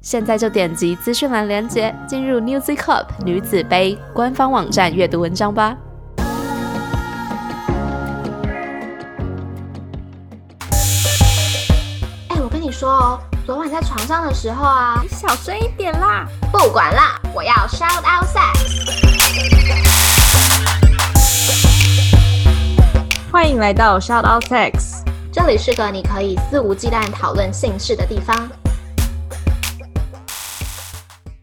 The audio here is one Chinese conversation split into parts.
现在就点击资讯栏链接，进入 Newzy Cup 女子杯官方网站阅读文章吧。哎，我跟你说哦，昨晚在床上的时候啊，你小声一点啦！不管啦，我要 shout out sex。欢迎来到 Shout Out Sex，这里是个你可以肆无忌惮讨论性事的地方。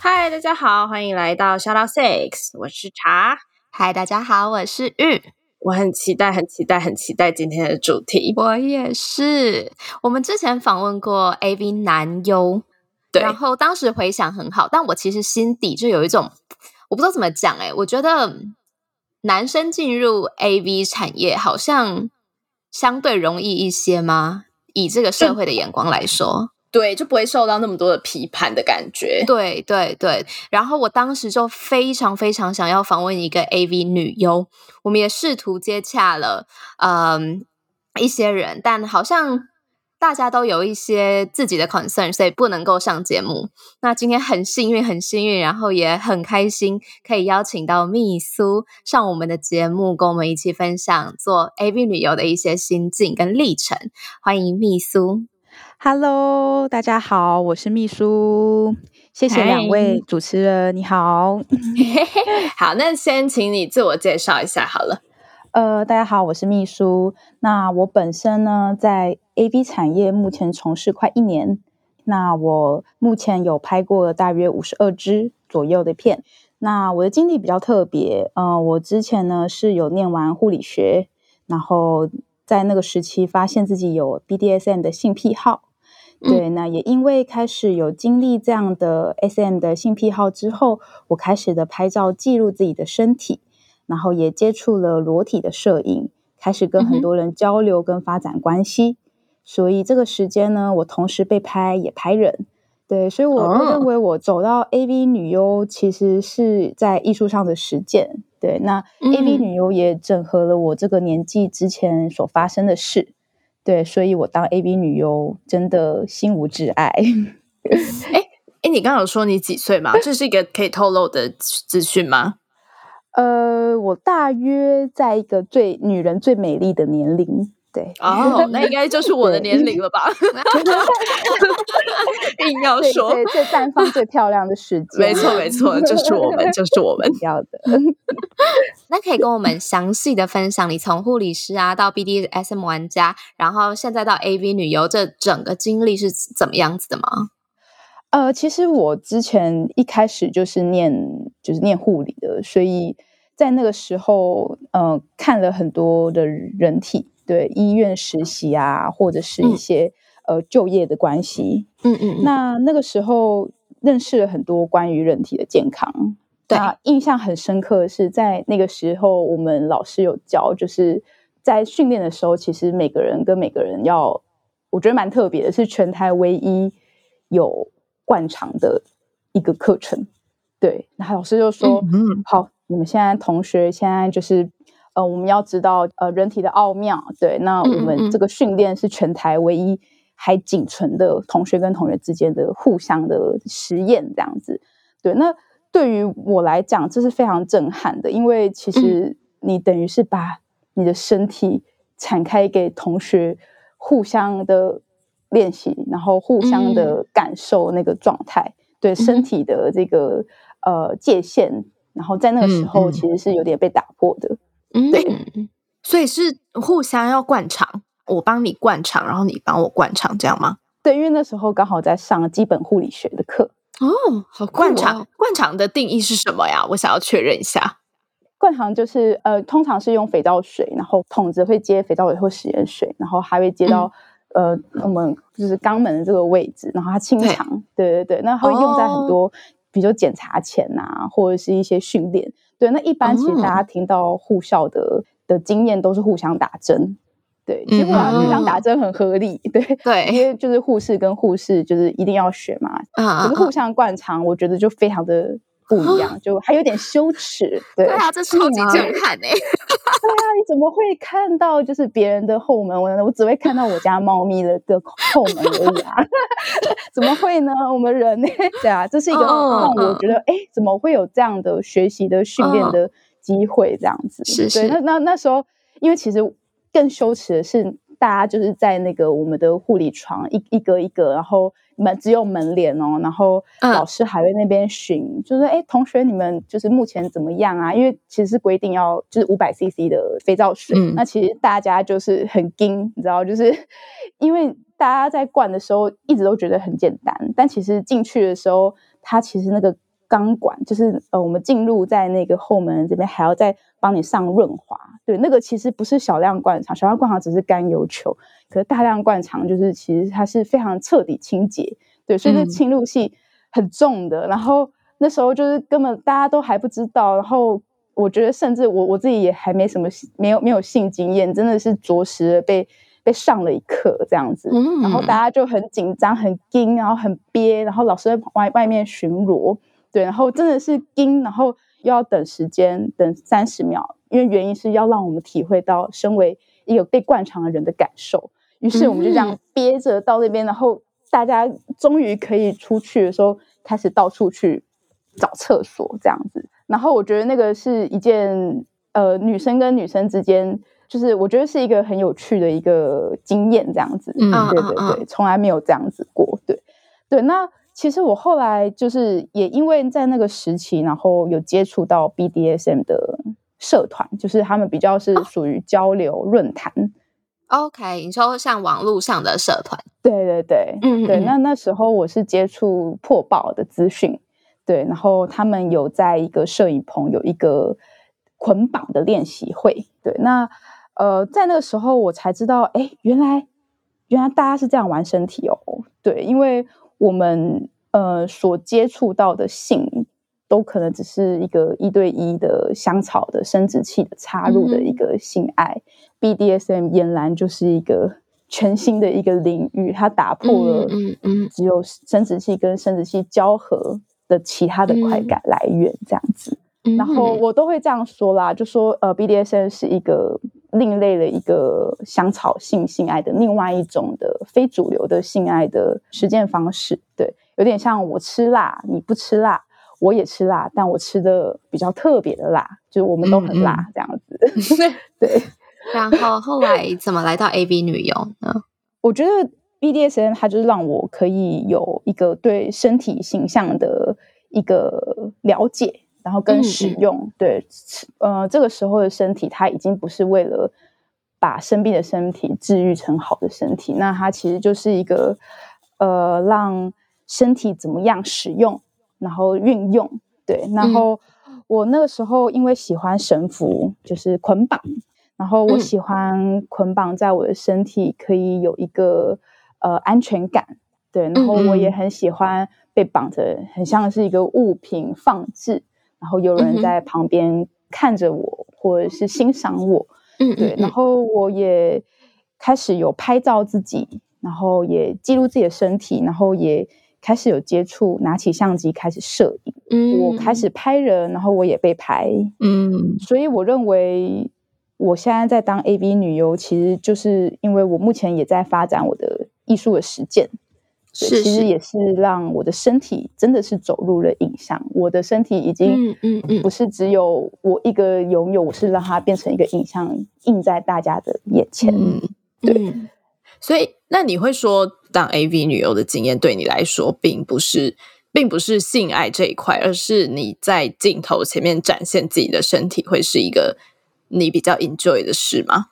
嗨，大家好，欢迎来到 Shout Out Six，我是茶。嗨，大家好，我是玉。我很期待，很期待，很期待今天的主题。我也是。我们之前访问过 AV 男优，对，然后当时回想很好，但我其实心底就有一种我不知道怎么讲，哎，我觉得男生进入 AV 产业好像相对容易一些吗？以这个社会的眼光来说。对，就不会受到那么多的批判的感觉。对对对，然后我当时就非常非常想要访问一个 AV 女优，我们也试图接洽了，嗯，一些人，但好像大家都有一些自己的 concern，所以不能够上节目。那今天很幸运，很幸运，然后也很开心，可以邀请到蜜苏上我们的节目，跟我们一起分享做 AV 女优的一些心境跟历程。欢迎蜜苏。Hello，大家好，我是秘书，谢谢两位主持人，你好，好，那先请你自我介绍一下好了。呃，大家好，我是秘书，那我本身呢在 A B 产业目前从事快一年，那我目前有拍过大约五十二支左右的片，那我的经历比较特别，嗯，我之前呢是有念完护理学，然后在那个时期发现自己有 BDSM 的性癖好。对，那也因为开始有经历这样的 SM 的性癖好之后，我开始的拍照记录自己的身体，然后也接触了裸体的摄影，开始跟很多人交流跟发展关系。所以这个时间呢，我同时被拍也拍人。对，所以我认为我走到 AV 女优其实是在艺术上的实践。对，那 AV 女优也整合了我这个年纪之前所发生的事。对，所以我当 AV 女优真的心无挚爱。哎哎，你刚刚有说你几岁吗？这是一个可以透露的资讯吗？呃，我大约在一个最女人最美丽的年龄。对哦，那应该就是我的年龄了吧？硬要说最绽放、最漂亮的时间，没错没错，就是我们，就是我们要的。那可以跟我们详细的分享，你从护理师啊到 BDSM 玩家，然后现在到 AV 女优，这整个经历是怎么样子的吗？呃，其实我之前一开始就是念就是念护理的，所以在那个时候，嗯，看了很多的人体。对医院实习啊，或者是一些呃就业的关系，嗯嗯，那那个时候认识了很多关于人体的健康。对，印象很深刻的是，在那个时候，我们老师有教，就是在训练的时候，其实每个人跟每个人要，我觉得蛮特别的，是全台唯一有灌肠的一个课程。对，那老师就说：“嗯，好，你们现在同学现在就是。”呃，我们要知道呃人体的奥妙，对，那我们这个训练是全台唯一还仅存的同学跟同学之间的互相的实验这样子，对，那对于我来讲这是非常震撼的，因为其实你等于是把你的身体敞开给同学互相的练习，然后互相的感受那个状态，对身体的这个呃界限，然后在那个时候其实是有点被打破的。对，所以是互相要灌肠，我帮你灌肠，然后你帮我灌肠，这样吗？对，因为那时候刚好在上基本护理学的课哦。好，灌肠，灌肠的定义是什么呀？我想要确认一下。灌肠就是呃，通常是用肥皂水，然后筒子会接肥皂水或食盐水，然后还会接到呃我们就是肛门的这个位置，然后它清肠。对对对，那会用在很多比如说检查前啊，或者是一些训练。对，那一般其实大家听到护校的的经验都是互相打针。对，基本上互相打针很合理。对对，因为就是护士跟护士就是一定要学嘛。可是互相灌肠，我觉得就非常的。不一样，就还有点羞耻。对啊，这超级震撼哎！对啊，你怎么会看到就是别人的后门？我我只会看到我家猫咪的的后门而已啊！怎么会呢？我们人呢？对啊，这是一个让我觉得，哎，怎么会有这样的学习的训练的机会？这样子是是。那那那时候，因为其实更羞耻的是。大家就是在那个我们的护理床一一个一个，然后门只有门帘哦，然后老师还在那边巡，就说：“哎，同学，你们就是目前怎么样啊？”因为其实是规定要就是五百 CC 的肥皂水，那其实大家就是很惊，你知道，就是 因为大家在灌的时候一直都觉得很简单，但其实进去的时候，它其实那个。钢管就是呃，我们进入在那个后门这边，还要再帮你上润滑。对，那个其实不是小量灌肠，小量灌肠只是甘油球，可是大量灌肠就是其实它是非常彻底清洁。对，所以那侵入性很重的。然后那时候就是根本大家都还不知道，然后我觉得甚至我我自己也还没什么没有没有性经验，真的是着实被被上了一课这样子。然后大家就很紧张、很惊，然后很憋，然后老师在外外面巡逻。对，然后真的是盯，然后又要等时间，等三十秒，因为原因是要让我们体会到身为一个被灌肠的人的感受。于是我们就这样憋着到那边，然后大家终于可以出去的时候，开始到处去找厕所这样子。然后我觉得那个是一件呃，女生跟女生之间，就是我觉得是一个很有趣的一个经验，这样子。嗯，对对对，从来没有这样子过。对对，那。其实我后来就是也因为在那个时期，然后有接触到 BDSM 的社团，就是他们比较是属于交流论坛。OK，你说像网络上的社团？对对对，嗯对。那那时候我是接触破报的资讯，对，然后他们有在一个摄影棚有一个捆绑的练习会，对。那呃，在那个时候我才知道，哎，原来原来大家是这样玩身体哦，对，因为。我们呃所接触到的性，都可能只是一个一对一的香草的生殖器的插入的一个性爱，BDSM 俨然就是一个全新的一个领域，它打破了只有生殖器跟生殖器交合的其他的快感来源这样子。然后我都会这样说啦，就说呃，BDSM 是一个另类的一个香草性性爱的另外一种的非主流的性爱的实践方式。对，有点像我吃辣，你不吃辣，我也吃辣，但我吃的比较特别的辣，就是我们都很辣这样子。对。然后后来怎么来到 A B 女优呢？我觉得 BDSM 它就是让我可以有一个对身体形象的一个了解。然后跟使用，对，呃，这个时候的身体，它已经不是为了把生病的身体治愈成好的身体，那它其实就是一个，呃，让身体怎么样使用，然后运用，对。然后我那个时候因为喜欢神符，就是捆绑，然后我喜欢捆绑在我的身体可以有一个呃安全感，对。然后我也很喜欢被绑着，很像是一个物品放置。然后有人在旁边看着我，或者是欣赏我，嗯，对。然后我也开始有拍照自己，然后也记录自己的身体，然后也开始有接触，拿起相机开始摄影。嗯，我开始拍人，然后我也被拍。嗯，所以我认为我现在在当 AV 女优，其实就是因为我目前也在发展我的艺术的实践。是，其实也是让我的身体真的是走入了影像。我的身体已经，嗯嗯，不是只有我一个拥有，我是让它变成一个影像，映在大家的眼前。嗯，对。所以，那你会说，当 AV 女优的经验对你来说，并不是，并不是性爱这一块，而是你在镜头前面展现自己的身体，会是一个你比较 enjoy 的事吗？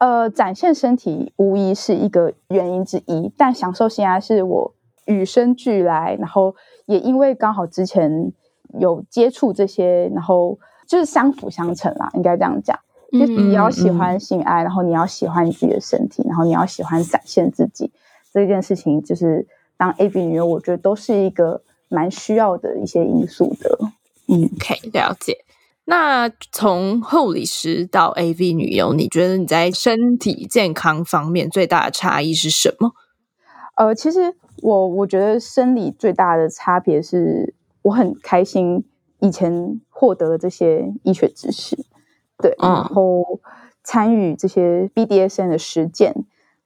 呃，展现身体无疑是一个原因之一，但享受性爱是我与生俱来，然后也因为刚好之前有接触这些，然后就是相辅相成啦，应该这样讲。就你要喜欢性爱，然后你要喜欢你自己的身体，然后你要喜欢展现自己这件事情，就是当 A B 女优，我觉得都是一个蛮需要的一些因素的。嗯，OK，了解。那从护理师到 AV 女优，你觉得你在身体健康方面最大的差异是什么？呃，其实我我觉得生理最大的差别是，我很开心以前获得了这些医学知识，对，然后参与这些 BDSN 的实践，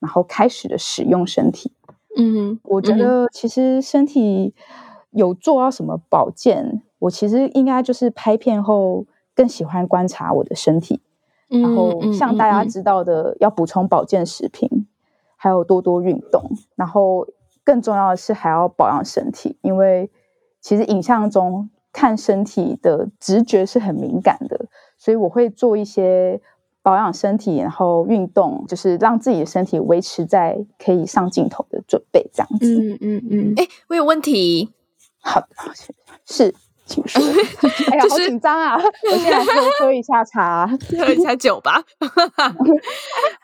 然后开始的使用身体。嗯，我觉得其实身体有做到什么保健，我其实应该就是拍片后。更喜欢观察我的身体，然后像大家知道的，要补充保健食品，还有多多运动，然后更重要的是还要保养身体，因为其实影像中看身体的直觉是很敏感的，所以我会做一些保养身体，然后运动，就是让自己的身体维持在可以上镜头的准备这样子。嗯嗯嗯，哎，我有问题，好的，是。请说。哎呀，好紧张啊！我现在喝喝一下茶，喝一下酒吧。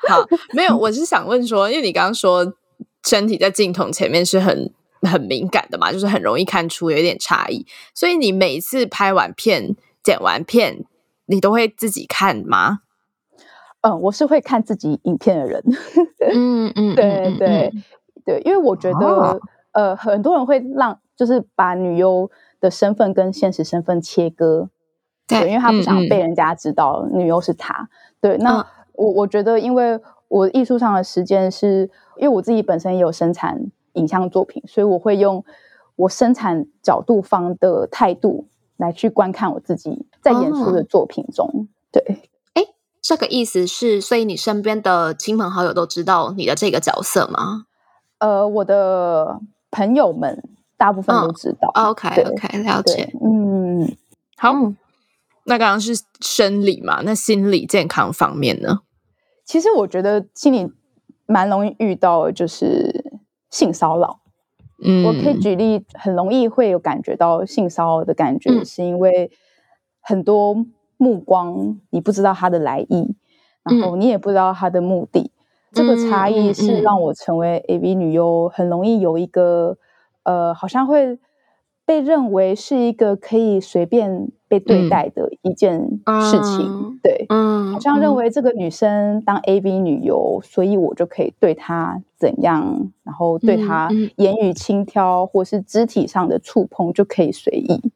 好，没有，我是想问说，因为你刚刚说身体在镜头前面是很很敏感的嘛，就是很容易看出有一点差异，所以你每次拍完片、剪完片，你都会自己看吗？嗯，我是会看自己影片的人。嗯嗯，对对对，因为我觉得呃，很多人会让就是把女优。的身份跟现实身份切割，对，因为他不想被人家知道女优是他。对，那我我觉得，因为我艺术上的时间是，因为我自己本身也有生产影像作品，所以我会用我生产角度方的态度来去观看我自己在演出的作品中。对，哎，这个意思是，所以你身边的亲朋好友都知道你的这个角色吗？呃，我的朋友们。大部分都知道。OK，OK，了解。嗯，好。那刚刚是生理嘛？那心理健康方面呢？其实我觉得心理蛮容易遇到，就是性骚扰。嗯，我可以举例，很容易会有感觉到性骚扰的感觉，是因为很多目光，你不知道它的来意，然后你也不知道它的目的。这个差异是让我成为 AV 女优很容易有一个。呃，好像会被认为是一个可以随便被对待的一件事情，对，嗯，好像认为这个女生当 A B 女优，所以我就可以对她怎样，然后对她言语轻佻或是肢体上的触碰就可以随意，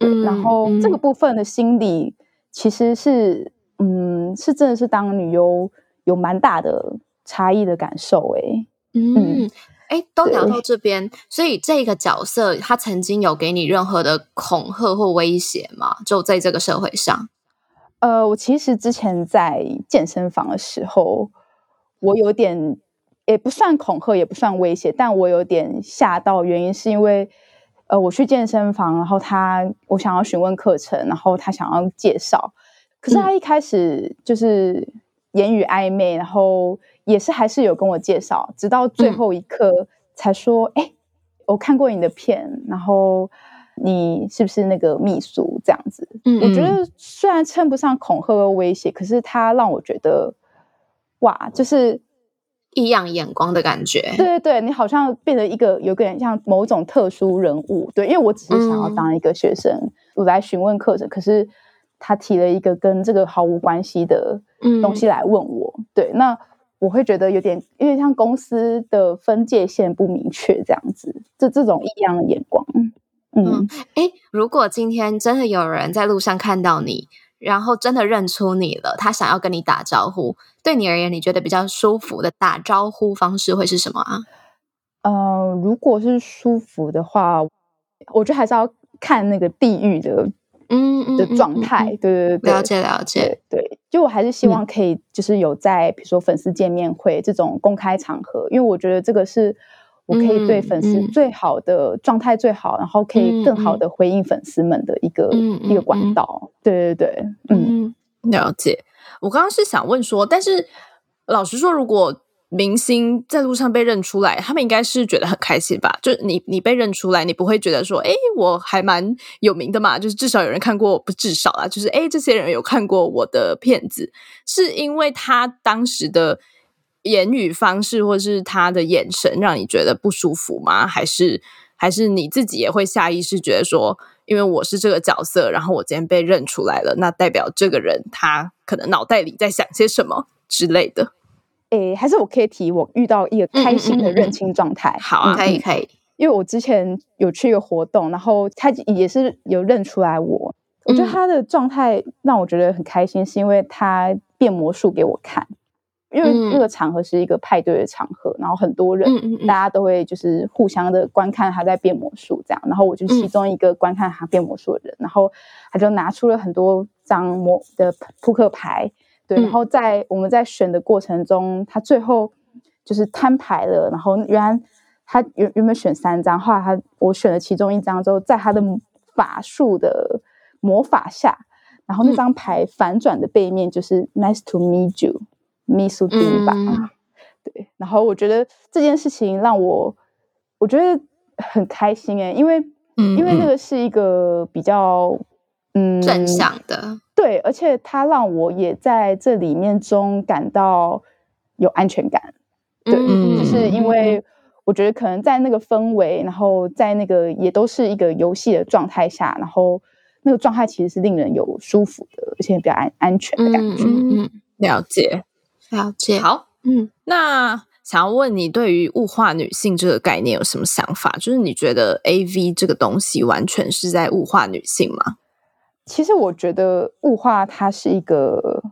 嗯，然后这个部分的心理其实是，嗯，是真的是当女优有蛮大的差异的感受，哎，嗯。哎，都聊到这边，所以这个角色他曾经有给你任何的恐吓或威胁吗？就在这个社会上？呃，我其实之前在健身房的时候，我有点也不算恐吓，也不算威胁，但我有点吓到。原因是因为，呃，我去健身房，然后他我想要询问课程，然后他想要介绍，可是他一开始就是言语暧昧，然后。也是还是有跟我介绍，直到最后一刻才说：“哎，我看过你的片，然后你是不是那个秘书？”这样子，嗯，我觉得虽然称不上恐吓和威胁，可是他让我觉得，哇，就是异样眼光的感觉。对对对，你好像变得一个有个人像某种特殊人物。对，因为我只是想要当一个学生，我来询问课程，可是他提了一个跟这个毫无关系的东西来问我。对，那。我会觉得有点，因为像公司的分界线不明确这样子，这这种异样的眼光。嗯，哎，如果今天真的有人在路上看到你，然后真的认出你了，他想要跟你打招呼，对你而言，你觉得比较舒服的打招呼方式会是什么啊？呃，如果是舒服的话，我觉得还是要看那个地域的。嗯的状态，对对对，了解了解，对，就我还是希望可以，就是有在比如说粉丝见面会这种公开场合，因为我觉得这个是我可以对粉丝最好的状态最好，然后可以更好的回应粉丝们的一个一个管道，对对对，嗯，了解。我刚刚是想问说，但是老实说，如果明星在路上被认出来，他们应该是觉得很开心吧？就你你被认出来，你不会觉得说，哎，我还蛮有名的嘛？就是至少有人看过，不至少啊，就是哎，这些人有看过我的片子，是因为他当时的言语方式或是他的眼神让你觉得不舒服吗？还是还是你自己也会下意识觉得说，因为我是这个角色，然后我今天被认出来了，那代表这个人他可能脑袋里在想些什么之类的。诶，还是我可以提我遇到一个开心的认亲状态。好啊，可以可以。因为我之前有去一个活动，然后他也是有认出来我。我觉得他的状态让我觉得很开心，是因为他变魔术给我看。因为那个场合是一个派对的场合，然后很多人，大家都会就是互相的观看他在变魔术这样。然后我就其中一个观看他变魔术的人，然后他就拿出了很多张魔的扑克牌。对，然后在我们在选的过程中，他最后就是摊牌了。然后原来他原原本选三张，后来他我选了其中一张之后，在他的法术的魔法下，然后那张牌反转的背面就是 Nice to meet you，Miss D 吧。对，然后我觉得这件事情让我我觉得很开心诶，因为因为那个是一个比较。嗯，正向的，对，而且它让我也在这里面中感到有安全感，对，就是因为我觉得可能在那个氛围，然后在那个也都是一个游戏的状态下，然后那个状态其实是令人有舒服的，而且比较安安全的感觉。嗯，了解，了解。好，嗯，那想要问你，对于物化女性这个概念有什么想法？就是你觉得 A V 这个东西完全是在物化女性吗？其实我觉得物化它是一个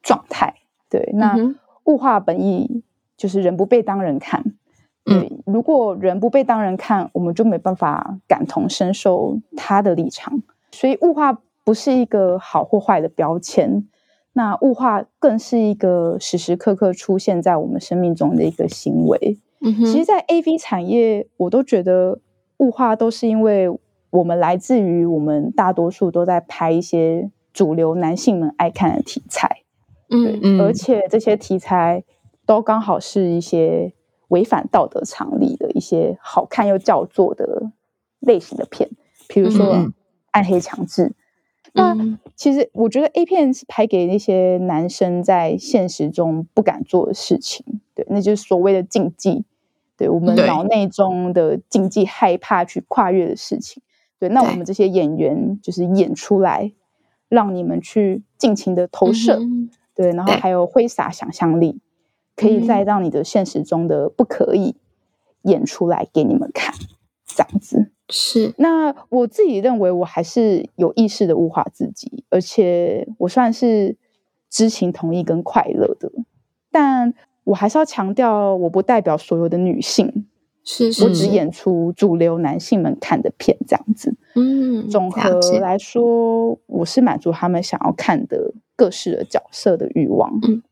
状态，对。那物化本意就是人不被当人看，对。如果人不被当人看，我们就没办法感同身受他的立场。所以物化不是一个好或坏的标签，那物化更是一个时时刻刻出现在我们生命中的一个行为。其实，在 A V 产业，我都觉得物化都是因为。我们来自于我们大多数都在拍一些主流男性们爱看的题材，嗯，而且这些题材都刚好是一些违反道德常理的一些好看又叫做的类型的片，比如说暗黑强制。那其实我觉得 A 片是拍给那些男生在现实中不敢做的事情，对，那就是所谓的禁忌，对我们脑内中的禁忌，害怕去跨越的事情。对，那我们这些演员就是演出来，让你们去尽情的投射，对，然后还有挥洒想象力，可以再让你的现实中的不可以演出来给你们看，这样子。是。那我自己认为，我还是有意识的物化自己，而且我算是知情同意跟快乐的，但我还是要强调，我不代表所有的女性。是，是我只演出主流男性们看的片，这样子。嗯，总和来说，我是满足他们想要看的各式的角色的欲望。嗯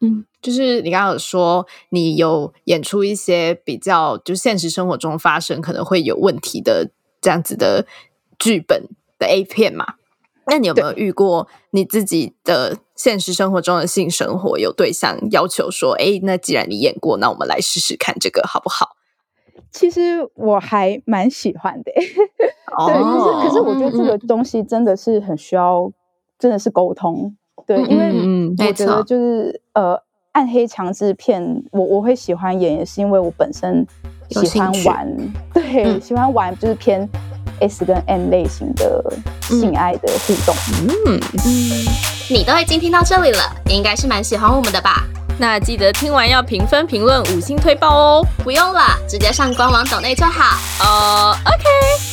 嗯，就是你刚刚有说，你有演出一些比较，就现实生活中发生可能会有问题的这样子的剧本的 A 片嘛？那你有没有遇过你自己的现实生活中的性生活有对象要求说，哎，那既然你演过，那我们来试试看这个好不好？其实我还蛮喜欢的，对，可是可是我觉得这个东西真的是很需要，真的是沟通，对，因为我觉得就是呃，暗黑强制片，我我会喜欢演，也是因为我本身喜欢玩，对，喜欢玩就是偏 S 跟 M 类型的性爱的互动，嗯。嗯，你都已经听到这里了，你应该是蛮喜欢我们的吧？那记得听完要评分、评论、五星推爆哦！不用了，直接上官网抖内就好。呃，OK，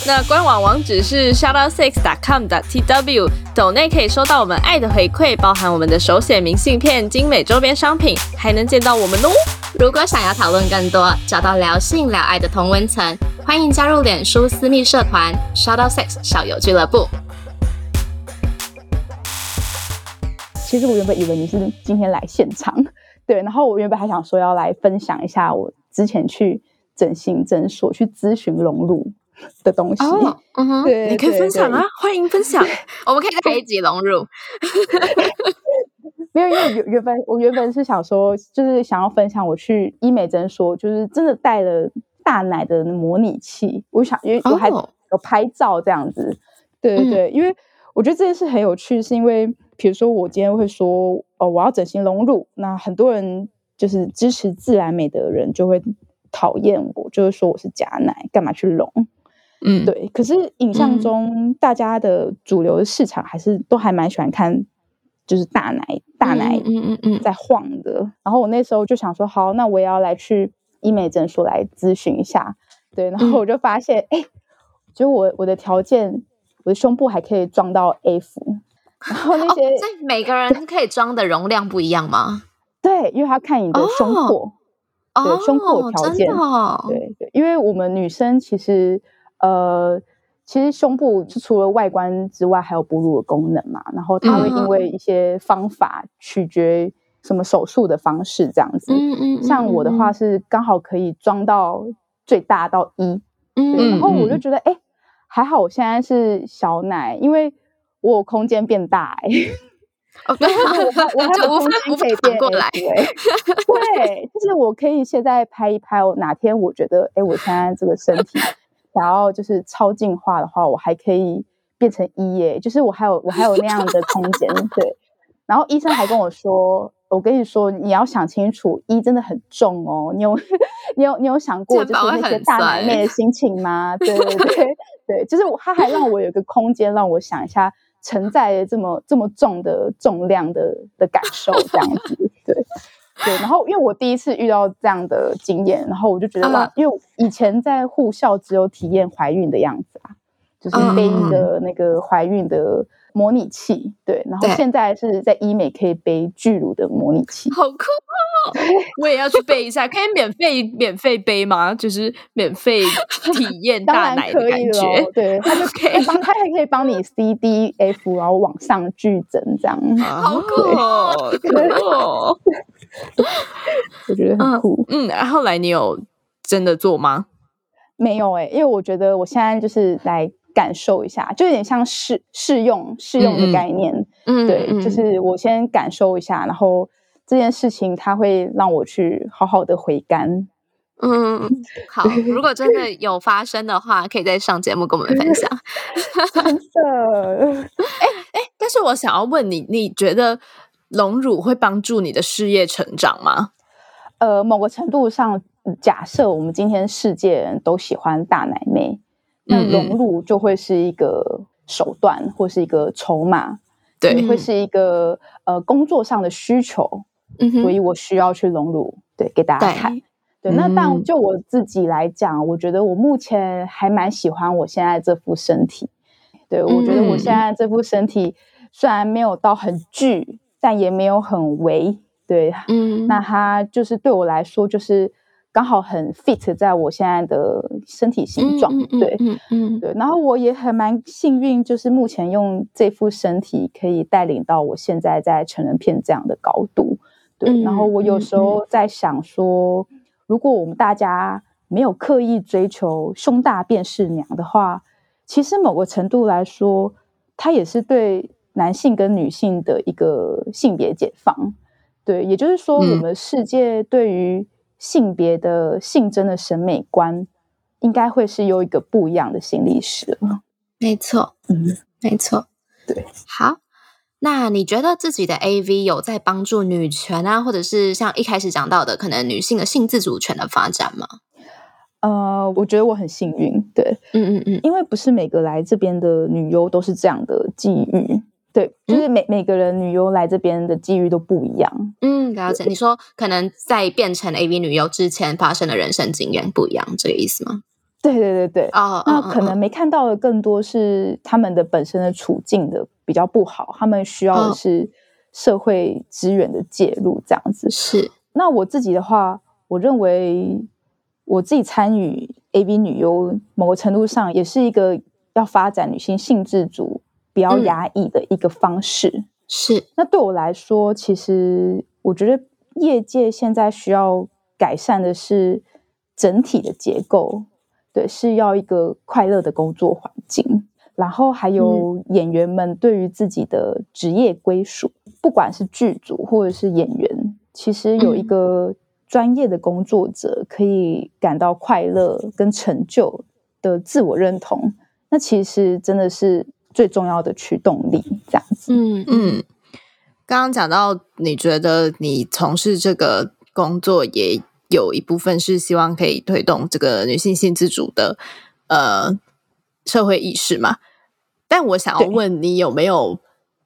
那官网网址是 shoutoutsix.com.tw，抖内可以收到我们爱的回馈，包含我们的手写明信片、精美周边商品，还能见到我们哦。如果想要讨论更多，找到聊性聊爱的同温层，欢迎加入脸书私密社团 shoutoutsix 校友俱乐部。其实我原本以为你是今天来现场。对，然后我原本还想说要来分享一下我之前去整形诊所去咨询隆乳的东西。哦，嗯哼，对，你可以分享啊，欢迎分享，我们可以开一集隆乳。没有，因为原原本我原本是想说，就是想要分享我去医美诊所，就是真的带了大奶的模拟器，我想因为我还有拍照这样子。对对对，因为我觉得这件事很有趣，是因为。比如说，我今天会说，哦，我要整形隆乳，那很多人就是支持自然美的人就会讨厌我，就是说我是假奶，干嘛去隆？嗯，对。可是影像中大家的主流的市场还是都还蛮喜欢看，就是大奶大奶嗯嗯嗯在晃的。然后我那时候就想说，好，那我也要来去医美诊所来咨询一下。对，然后我就发现，哎、就我我的条件，我的胸部还可以撞到 F，然后那哦，些、所以每个人可以装的容量不一样吗？对，因为他看你的胸哦廓。哦，对胸部的条件对对，因为我们女生其实呃，其实胸部就除了外观之外，还有哺乳的功能嘛。然后它会因嗯为一些方法取决什么手术的方式这样子。嗯嗯，像我的话嗯，是刚好可以装到最大到一，嗯，然后我嗯就觉得哎、诶还好我现在是小奶，因为我空间变大哎、哦，对，我还我就无法有空间无法可以变反过来对，就是我可以现在拍一拍，我哪天我觉得，哎，我现在这个身体想要就是超进化的话，我还可以变成一耶，就是我还有我还有那样的空间，对。然后医生还跟我说，我跟你说，你要想清楚，一真的很重哦，你有你有你有想过就是那些大奶酸妹的心情吗？对对对对，就是我他还让我有一个空间，让我想一下承载这么这么重的重量的的感受，这样子，对对。然后因为我第一次遇到这样的经验，然后我就觉得哇嗯，因为以前在护校只有体验怀孕的样子啊，就是背一个那个怀孕的模拟器，对，然后现在是在医美可以背巨乳的模拟器，好酷哦！我也要去背一下，可以免费免费背吗？就是免费体验当大奶的然可以感觉。对，他就 可以帮，他还可以帮你 C D F，然后往上剧增这样，好酷哦，酷哦！我觉得很酷。嗯，然后后来你有真的做吗？没有哎、因为我觉得我现在就是来感受一下，就有点像试试用试用的概念。嗯，对，嗯就是我先感受一下，然后这件事情它会让我去好好的回甘。嗯，好。如果真的有发生的话，可以再上节目跟我们分享。真的，但是我想要问你，你觉得隆乳会帮助你的事业成长吗？呃，某个程度上，假设我们今天世界人都喜欢大奶妹，那嗯嗯隆乳就会是一个手段或是一个筹码，对，会是一个呃工作上的需求，嗯，所以我需要去融入，对，给大家看。对，那嗯但就我自己来讲，我觉得我目前还蛮喜欢我现在这副身体。对，我觉得我嗯现在这副身体虽然没有到很巨，但也没有很微。对，嗯，那它就是对我来说，就是刚好很 fit 在我现在的身体形状。对，嗯嗯对，然后我也很蛮幸运，就是目前用这副身体可以带领到我现在在成人片这样的高度。对，然后我有时候在想说，如果我们大家没有刻意追求胸大便是娘的话，其实某个程度来说，它也是对男性跟女性的一个性别解放。对，也就是说，我嗯们世界对于性别的性征的审美观，应该会是有一个不一样的新历史了。没错，嗯，没错，对。好，那你觉得自己的 AV 有在帮助女权啊，或者是像一开始讲到的，可能女性的性自主权的发展吗？呃，我觉得我很幸运，对，嗯嗯嗯，因为不是每个来这边的女优都是这样的际遇，对，就是每、每个人女优来这边的际遇都不一样。嗯，了解。你说可能在变成 AV 女优之前发生的人生经验不一样，这个意思吗？对对对对，哦，那嗯可能没看到的更多是他们的本身的处境的比较不好，他们需要的哦是社会资源的介入这样子。是，那我自己的话，我认为我自己参与 AV 女优，某个程度上也是一个要发展女性性自主、不要嗯。压抑的一个方式。是，那对我来说，其实我觉得业界现在需要改善的是整体的结构，对，是要一个快乐的工作环境，然后还有演员们对于自己的职业归属，不管是剧组或者是演员，其实有一嗯。个专业的工作者可以感到快乐跟成就的自我认同，那其实真的是最重要的驱动力，这样子。嗯嗯。嗯，刚刚讲到，你觉得你从事这个工作也有一部分是希望可以推动这个女性性自主的呃社会意识嘛。但我想要问你，有没有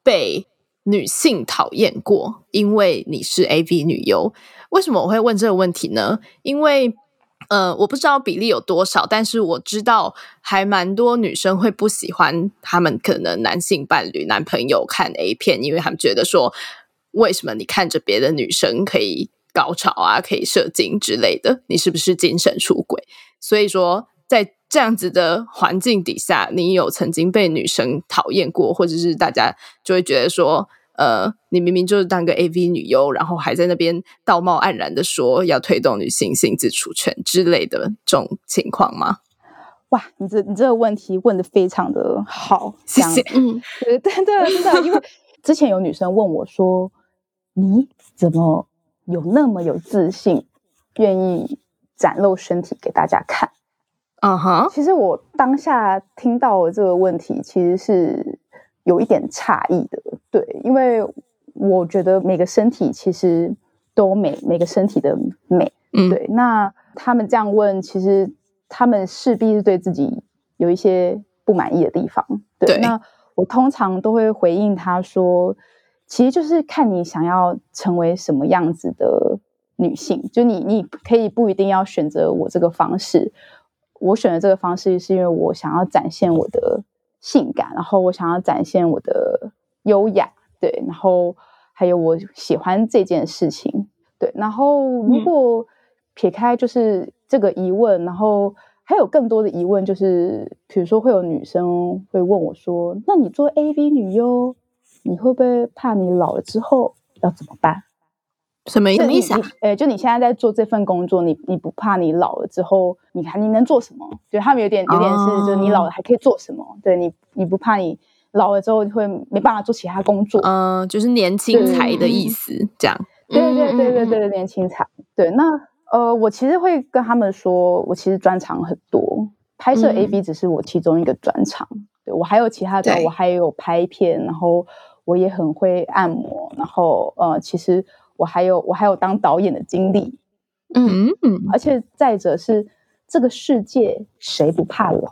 被女性讨厌过？因为你是 AV 女优，为什么我会问这个问题呢？因为呃，我不知道比例有多少，但是我知道还蛮多女生会不喜欢他们可能男性伴侣、男朋友看 A 片，因为他们觉得说，为什么你看着别的女生可以高潮啊，可以射精之类的，你是不是精神出轨？所以说，在这样子的环境底下，你有曾经被女生讨厌过，或者是大家就会觉得说，呃，你明明就是当个 AV 女优，然后还在那边道貌岸然的说要推动女性性自主权之类的这种情况吗？哇，你这你这个问题问的非常的好，谢谢。嗯，对对对，真的，因为之前有女生问我说，你怎么有那么有自信，愿意展露身体给大家看？嗯哼，其实我当下听到这个问题，其实是有一点诧异的。对，因为我觉得每个身体其实都美，每个身体的美。嗯，对。那他们这样问，其实他们势必是对自己有一些不满意的地方。对。那我通常都会回应他说，其实就是看你想要成为什么样子的女性，就你你可以不一定要选择我这个方式。我选的这个方式是因为我想要展现我的性感，然后我想要展现我的优雅，对，然后还有我喜欢这件事情，对。然后如果撇开就是这个疑问，然后还有更多的疑问，就是比如说会有女生会问我说：“那你做 AV 女优，你会不会怕你老了之后要怎么办？”什么意思啊？呃，就你现在在做这份工作，你你不怕你老了之后，你还你能做什么？就他们有点有点是，就你老了还可以做什么？对你，你不怕你老了之后会没办法做其他工作？嗯，就是年轻才的意思，这样。对对对对对，年轻才。对，那呃，我其实会跟他们说，我其实专长很多，拍摄 A B 只是我其中一个专长。对我还有其他的，我还有拍片，然后我也很会按摩，然后呃，其实。我还有我还有当导演的经历，嗯嗯，而且再者是这个世界谁不怕老？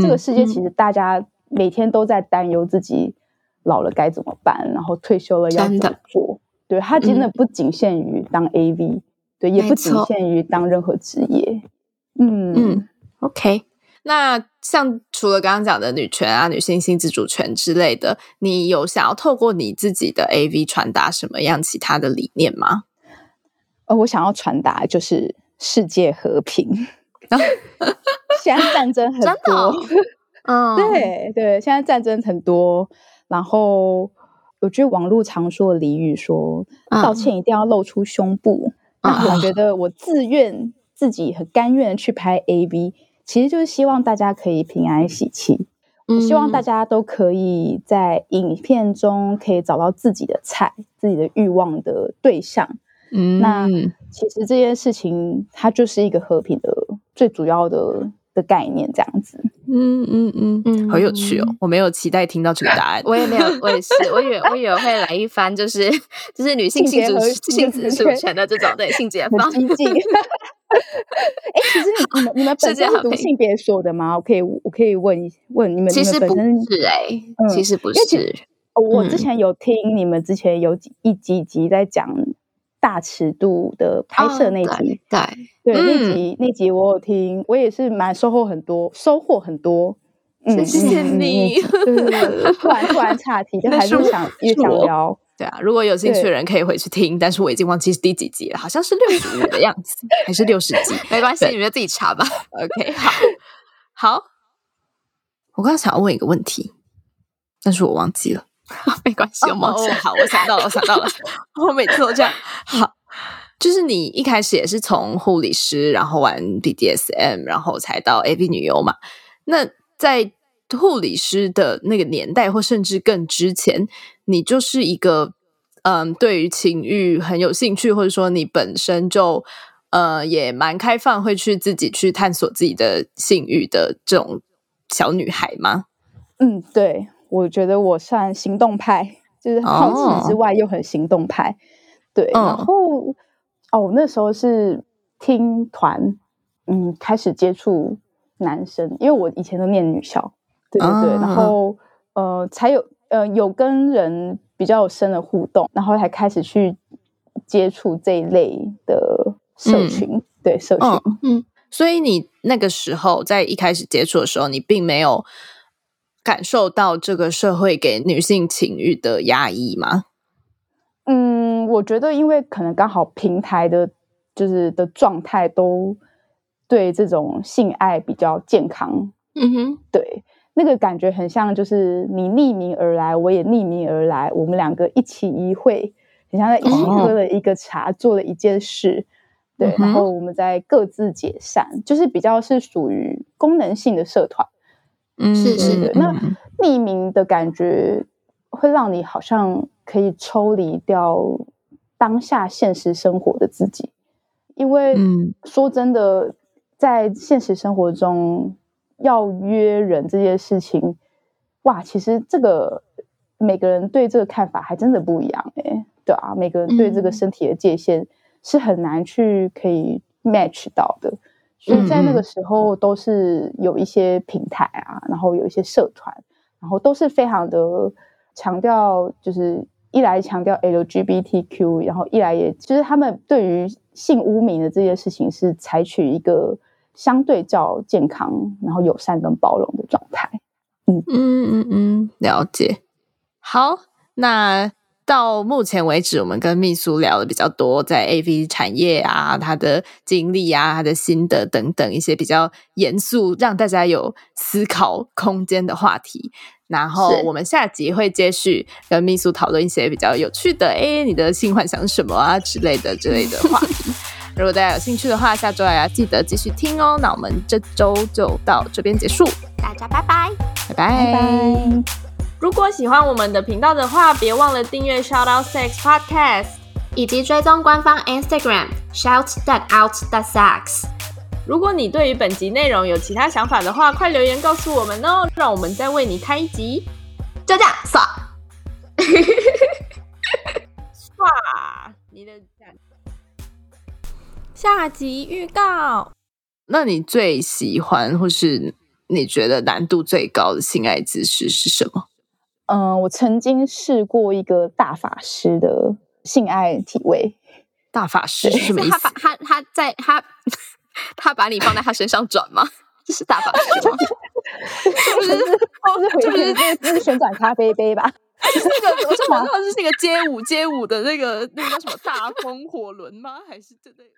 这个世界其实大家每天都在担忧自己老了该怎么办，然后退休了要怎么做？对，它真的不仅限于当 AV，对，也不仅限于当任何职业。嗯嗯，OK。那像除了刚刚讲的女权啊、女性性自主权之类的，你有想要透过你自己的 AV 传达什么样其他的理念吗？呃，我想要传达就是世界和平。现在战争很多，嗯，对对，现在战争很多。然后我觉得网络常说的俚语说道歉一定要露出胸部。那我觉得我自愿自己很甘愿去拍 AV。其实就是希望大家可以平安喜气，希望大家都可以在影片中可以找到自己的菜、自己的欲望的对象。嗯，那其实这件事情它就是一个和平的最主要的的概念，这样子。嗯嗯嗯嗯，好有趣哦！我没有期待听到这个答案，我也没有，我也是，我以为我以为会来一番，就是就是女性性主性自主权的这种对性解放。哎，其实你你们你们本身是读性别所的吗？我可以我可以问一问你们，其实不是哎，其实不是。我之前有听你们之前有几一几集在讲大尺度的拍摄那集，对对，那集那集我有听，我也是蛮收获很多，收获很多。嗯谢谢你，突然突然岔题，就还是想也想聊。对啊，如果有兴趣的人可以回去听，但是我已经忘记是第几集了，好像是六十五的样子，还是六十集？没关系，你们就自己查吧。OK，好，好。我刚刚想要问一个问题，但是我忘记了，没关系，我忘记。好，我想到了，我想到了。我每次都这样。好，就是你一开始也是从护理师，然后玩 BDSM，然后才到 AV 女优嘛？那在护理师的那个年代，或甚至更之前，你就是一个嗯，对于情欲很有兴趣，或者说你本身就呃也蛮开放，会去自己去探索自己的性欲的这种小女孩吗？嗯，对，我觉得我算行动派，就是好奇之外又很行动派。对，然后哦，那时候是听团，嗯，开始接触男生，因为我以前都念女校，对对对，然后呃，才有呃有跟人比较有深的互动，然后才开始去接触这一类的社群，对社群，嗯，所以你那个时候在一开始接触的时候，你并没有感受到这个社会给女性情欲的压抑吗？嗯，我觉得因为可能刚好平台的，就是的状态都对这种性爱比较健康。嗯哼，对，那个感觉很像，就是你匿名而来，我也匿名而来，我们两个一起一会，很像在一起喝了一个茶，做了一件事。对，然后我们再各自解散，就是比较是属于功能性的社团。嗯，是是的。那匿名的感觉会让你好像。可以抽离掉当下现实生活的自己，因为说真的，在现实生活中要约人这件事情，哇，其实这个每个人对这个看法还真的不一样哎，对啊，每个人对这个身体的界限是很难去可以 match 到的，所以在那个时候都是有一些平台啊，然后有一些社团，然后都是非常的强调就是。一来强调 LGBTQ，然后一来也就是他们对于性污名的这件事情是采取一个相对较健康、然后友善跟包容的状态。嗯嗯嗯嗯，了解。好，那到目前为止，我们跟秘书聊的比较多，在 AV 产业啊，他的经历啊，他的心得等等一些比较严肃，让大家有思考空间的话题。然后我们下集会接续跟秘书讨论一些比较有趣的，哎，你的性幻想什么啊之类的之类的话题。如果大家有兴趣的话，下周也要记得继续听哦。那我们这周就到这边结束，大家拜拜，拜拜。如果喜欢我们的频道的话，别忘了订阅 Shout Out Sex Podcast，以及追踪官方 Instagram Shout That Out That Sex。如果你对于本集内容有其他想法的话，快留言告诉我们哦，让我们再为你开一集。就这样，刷，刷你的下集预告。那你最喜欢或是你觉得难度最高的性爱姿势是什么？嗯，我曾经试过一个大法师的性爱体位。大法师是什么意思？他他他在他。他把你放在他身上转吗？这是大法师吗？不是，就是那个旋转咖啡杯吧？那个我想到是那个街舞街舞的那个那个叫什么大风火轮吗？还是这类？